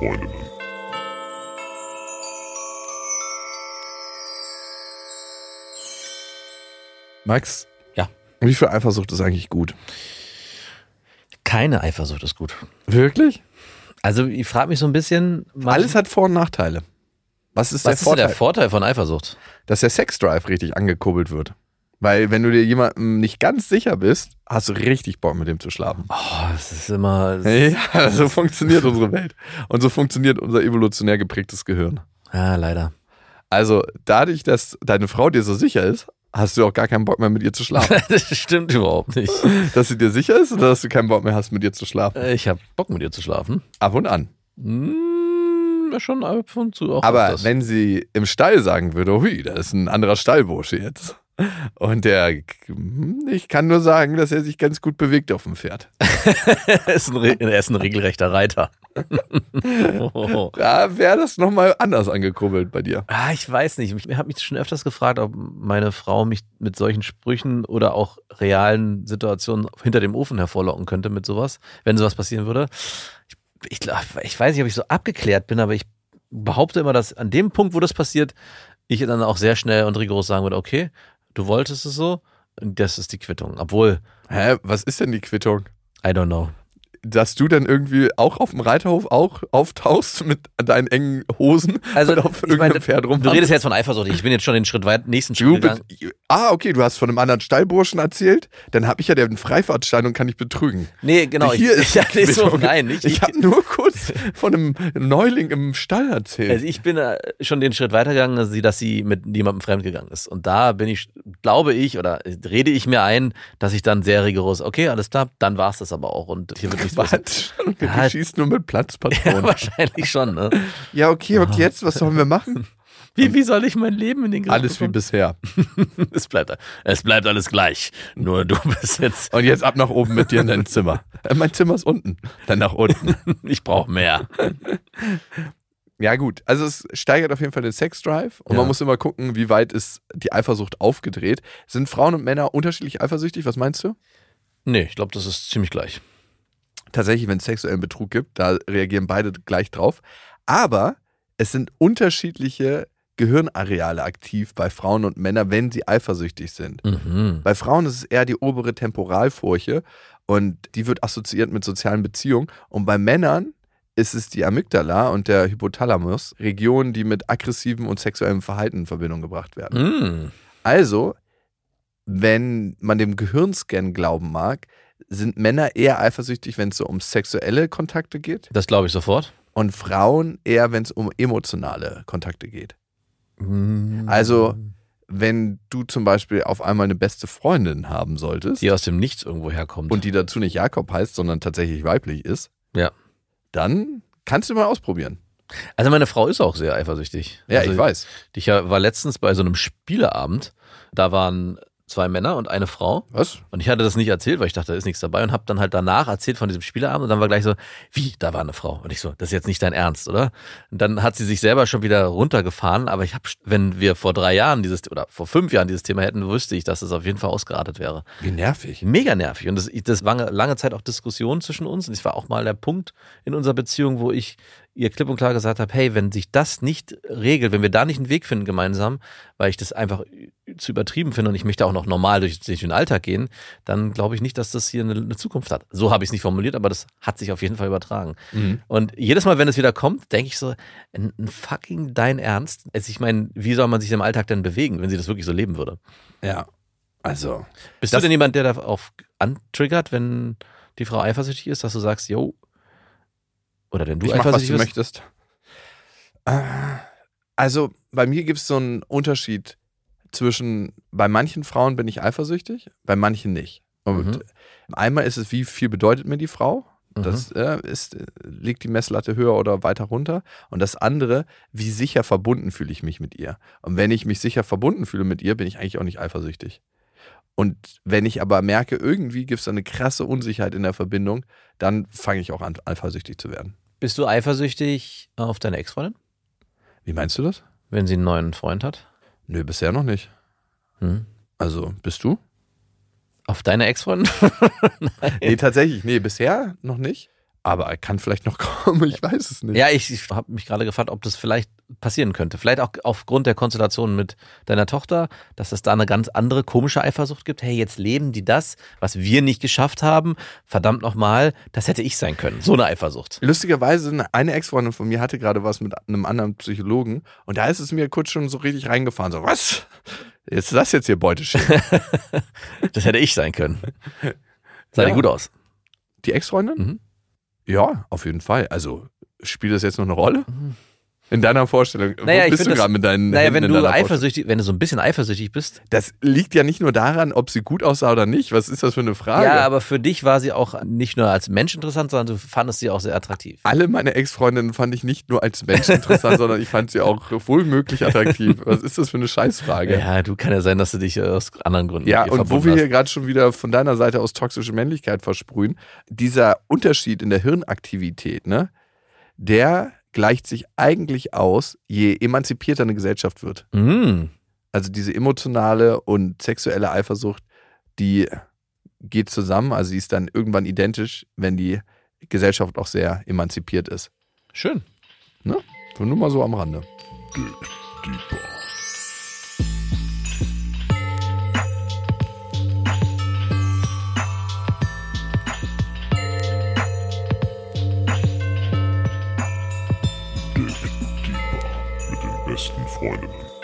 Freundinnen. Max? Ja. Wie viel Eifersucht ist eigentlich gut? Keine Eifersucht ist gut. Wirklich? Also ich frage mich so ein bisschen. Alles hat Vor- und Nachteile. Was ist was der ist Vorteil? der Vorteil von Eifersucht? Dass der Sexdrive richtig angekurbelt wird. Weil wenn du dir jemandem nicht ganz sicher bist, hast du richtig Bock mit dem zu schlafen. Oh, das ist immer. Ja, so funktioniert unsere Welt. Und so funktioniert unser evolutionär geprägtes Gehirn. Ja, leider. Also dadurch, dass deine Frau dir so sicher ist, hast du auch gar keinen Bock mehr mit ihr zu schlafen. Das stimmt überhaupt nicht. dass sie dir sicher ist oder dass du keinen Bock mehr hast, mit ihr zu schlafen? Äh, Ich habe Bock mit dir zu schlafen. Ab und an. Hm, schon ab und zu auch. Aber wenn sie im Stall sagen würde, hui, da ist ein anderer Stallbursche jetzt. Und der, ich kann nur sagen, dass er sich ganz gut bewegt auf dem Pferd. er, ist ein, er ist ein regelrechter Reiter. oh. Da wäre das nochmal anders angekurbelt bei dir. Ah, ich weiß nicht. Ich habe mich schon öfters gefragt, ob meine Frau mich mit solchen Sprüchen oder auch realen Situationen hinter dem Ofen hervorlocken könnte mit sowas, wenn sowas passieren würde. Ich, ich, ich weiß nicht, ob ich so abgeklärt bin, aber ich behaupte immer, dass an dem Punkt, wo das passiert, ich dann auch sehr schnell und rigoros sagen würde, okay, du wolltest es so, und das ist die Quittung. Obwohl, Hä, was ist denn die Quittung? I don't know. Dass du dann irgendwie auch auf dem Reiterhof auch auftauchst mit deinen engen Hosen Also, und auf ich irgendeinem meine, Pferd rum. Du redest jetzt von Eifersucht. Ich bin jetzt schon den Schritt weit, nächsten Schritt gegangen. bist, ah, okay, du hast von einem anderen Stallburschen erzählt. Dann habe ich ja den Freifahrtschein und kann dich betrügen. Nee, genau. Hier ich, ist ja, nee, so, nein, nicht. Ich habe nur kurz von einem Neuling im Stall erzählt. Also ich bin äh, schon den Schritt weitergegangen, dass sie, dass sie mit jemandem fremdgegangen ist. Und da bin ich, glaube ich, oder rede ich mir ein, dass ich dann sehr rigoros, okay, alles klar, dann war es das aber auch. Und hier wird nichts mehr. Was? Du Ja, schießt nur mit Ja, Platzpatronen. wahrscheinlich schon, ne? Ja, okay, und jetzt, was sollen wir machen? Wie, wie soll ich mein Leben in den Griff Alles wie bekommen? bisher. es bleibt, es bleibt alles gleich. Nur du bist jetzt, Und jetzt ab nach oben mit dir in dein Zimmer. Äh, mein Zimmer ist unten. Dann nach unten. ich brauche mehr. Ja, gut. Also es steigert auf jeden Fall den Sexdrive und Ja. man muss immer gucken, wie weit ist die Eifersucht aufgedreht. Sind Frauen und Männer unterschiedlich eifersüchtig? Was meinst du? Nee, ich glaube, das ist ziemlich gleich. Tatsächlich, wenn es sexuellen Betrug gibt, da reagieren beide gleich drauf. Aber es sind unterschiedliche Gehirnareale aktiv bei Frauen und Männern, wenn sie eifersüchtig sind. Mhm. Bei Frauen ist es eher die obere Temporalfurche und die wird assoziiert mit sozialen Beziehungen. Und bei Männern ist es die Amygdala und der Hypothalamus, Regionen, die mit aggressivem und sexuellem Verhalten in Verbindung gebracht werden. Mhm. Also, wenn man dem Gehirnscan glauben mag, sind Männer eher eifersüchtig, wenn es so um sexuelle Kontakte geht Das glaube ich sofort. und Frauen eher, wenn es um emotionale Kontakte geht. Mhm. Also, wenn du zum Beispiel auf einmal eine beste Freundin haben solltest die aus dem Nichts irgendwo herkommt. und die dazu nicht Jakob heißt, sondern tatsächlich weiblich ist, Ja. dann kannst du mal ausprobieren. Also meine Frau ist auch sehr eifersüchtig. Ja, also ich weiß. Ich war letztens bei so einem Spieleabend. Da waren zwei Männer und eine Frau. Was? Und ich hatte das nicht erzählt, weil ich dachte, da ist nichts dabei und habe dann halt danach erzählt von diesem Spieleabend und dann war gleich so, wie, da war eine Frau. Und ich so, das ist jetzt nicht dein Ernst, oder? Und dann hat sie sich selber schon wieder runtergefahren, aber ich habe, wenn wir vor drei Jahren dieses oder vor fünf Jahren dieses Thema hätten, wüsste ich, dass es auf jeden Fall ausgeratet wäre. Wie nervig. Mega nervig. Und das, das war lange Zeit auch Diskussion zwischen uns. Und es war auch mal der Punkt in unserer Beziehung, wo ich ihr klipp und klar gesagt habe, hey, wenn sich das nicht regelt, wenn wir da nicht einen Weg finden gemeinsam, weil ich das einfach zu übertrieben finde und ich möchte auch noch normal durch, durch den Alltag gehen, dann glaube ich nicht, dass das hier eine, eine Zukunft hat. So habe ich es nicht formuliert, aber das hat sich auf jeden Fall übertragen. Mhm. Und jedes Mal, wenn es wieder kommt, denke ich so, ein, ein fucking dein Ernst? Also ich meine, wie soll man sich im Alltag denn bewegen, wenn sie das wirklich so leben würde? Ja. Also, Bist du denn jemand, der darauf antriggert, wenn die Frau eifersüchtig ist, dass du sagst, yo, oder wenn du ich mach, was du möchtest. Äh, Also, bei mir gibt es so einen Unterschied zwischen, bei manchen Frauen bin ich eifersüchtig, bei manchen nicht. Und Mhm. einmal ist es, wie viel bedeutet mir die Frau? Mhm. Das äh, ist, äh, liegt die Messlatte höher oder weiter runter. Und das andere, wie sicher verbunden fühle ich mich mit ihr. Und wenn ich mich sicher verbunden fühle mit ihr, bin ich eigentlich auch nicht eifersüchtig. Und wenn ich aber merke, irgendwie gibt es eine krasse Unsicherheit in der Verbindung, dann fange ich auch an, eifersüchtig zu werden. Bist du eifersüchtig auf deine Ex-Freundin, Wie meinst du das? wenn sie einen neuen Freund hat? Nö, bisher noch nicht. Hm? Also, bist du? Auf deine Ex-Freundin? Nee, tatsächlich, nee, bisher noch nicht. Aber er kann vielleicht noch kommen, ich weiß es nicht. Ja, ich, ich habe mich gerade gefragt, ob das vielleicht passieren könnte. Vielleicht auch aufgrund der Konstellation mit deiner Tochter, dass es da eine ganz andere komische Eifersucht gibt. Hey, jetzt leben die das, was wir nicht geschafft haben. Verdammt nochmal, das hätte ich sein können. So eine Eifersucht. Lustigerweise, eine Ex-Freundin von mir hatte gerade was mit einem anderen Psychologen und da ist es mir kurz schon so richtig reingefahren. So, was? Ist das jetzt hier Beuteschema. das hätte ich sein können. Sah Ja. ja. gut aus. Die Ex-Freundin? Mhm. Ja, auf jeden Fall. Also, spielt das jetzt noch eine Rolle? In deiner Vorstellung? Naja, Wo bist du gerade mit deinen Naja, Händen wenn du eifersüchtig, wenn du so ein bisschen eifersüchtig bist. Das liegt ja nicht nur daran, ob sie gut aussah oder nicht. Was ist das für eine Frage? Ja, aber für dich war sie auch nicht nur als Mensch interessant, sondern du fandest sie auch sehr attraktiv. Alle meine Ex-Freundinnen fand ich nicht nur als Mensch interessant, sondern ich fand sie auch wohlmöglich attraktiv. Was ist das für eine Scheißfrage? Ja, du kann ja sein, dass du dich aus anderen Gründen Ja, und wo wir hast. hier gerade schon wieder von deiner Seite aus toxische Männlichkeit versprühen, dieser Unterschied in der Hirnaktivität, ne, der gleicht sich eigentlich aus, je emanzipierter eine Gesellschaft wird. Mm. Also diese emotionale und sexuelle Eifersucht, die geht zusammen, also sie ist dann irgendwann identisch, wenn die Gesellschaft auch sehr emanzipiert ist. Schön. So nur mal so am Rande. Dick Deeper besten Freundinnen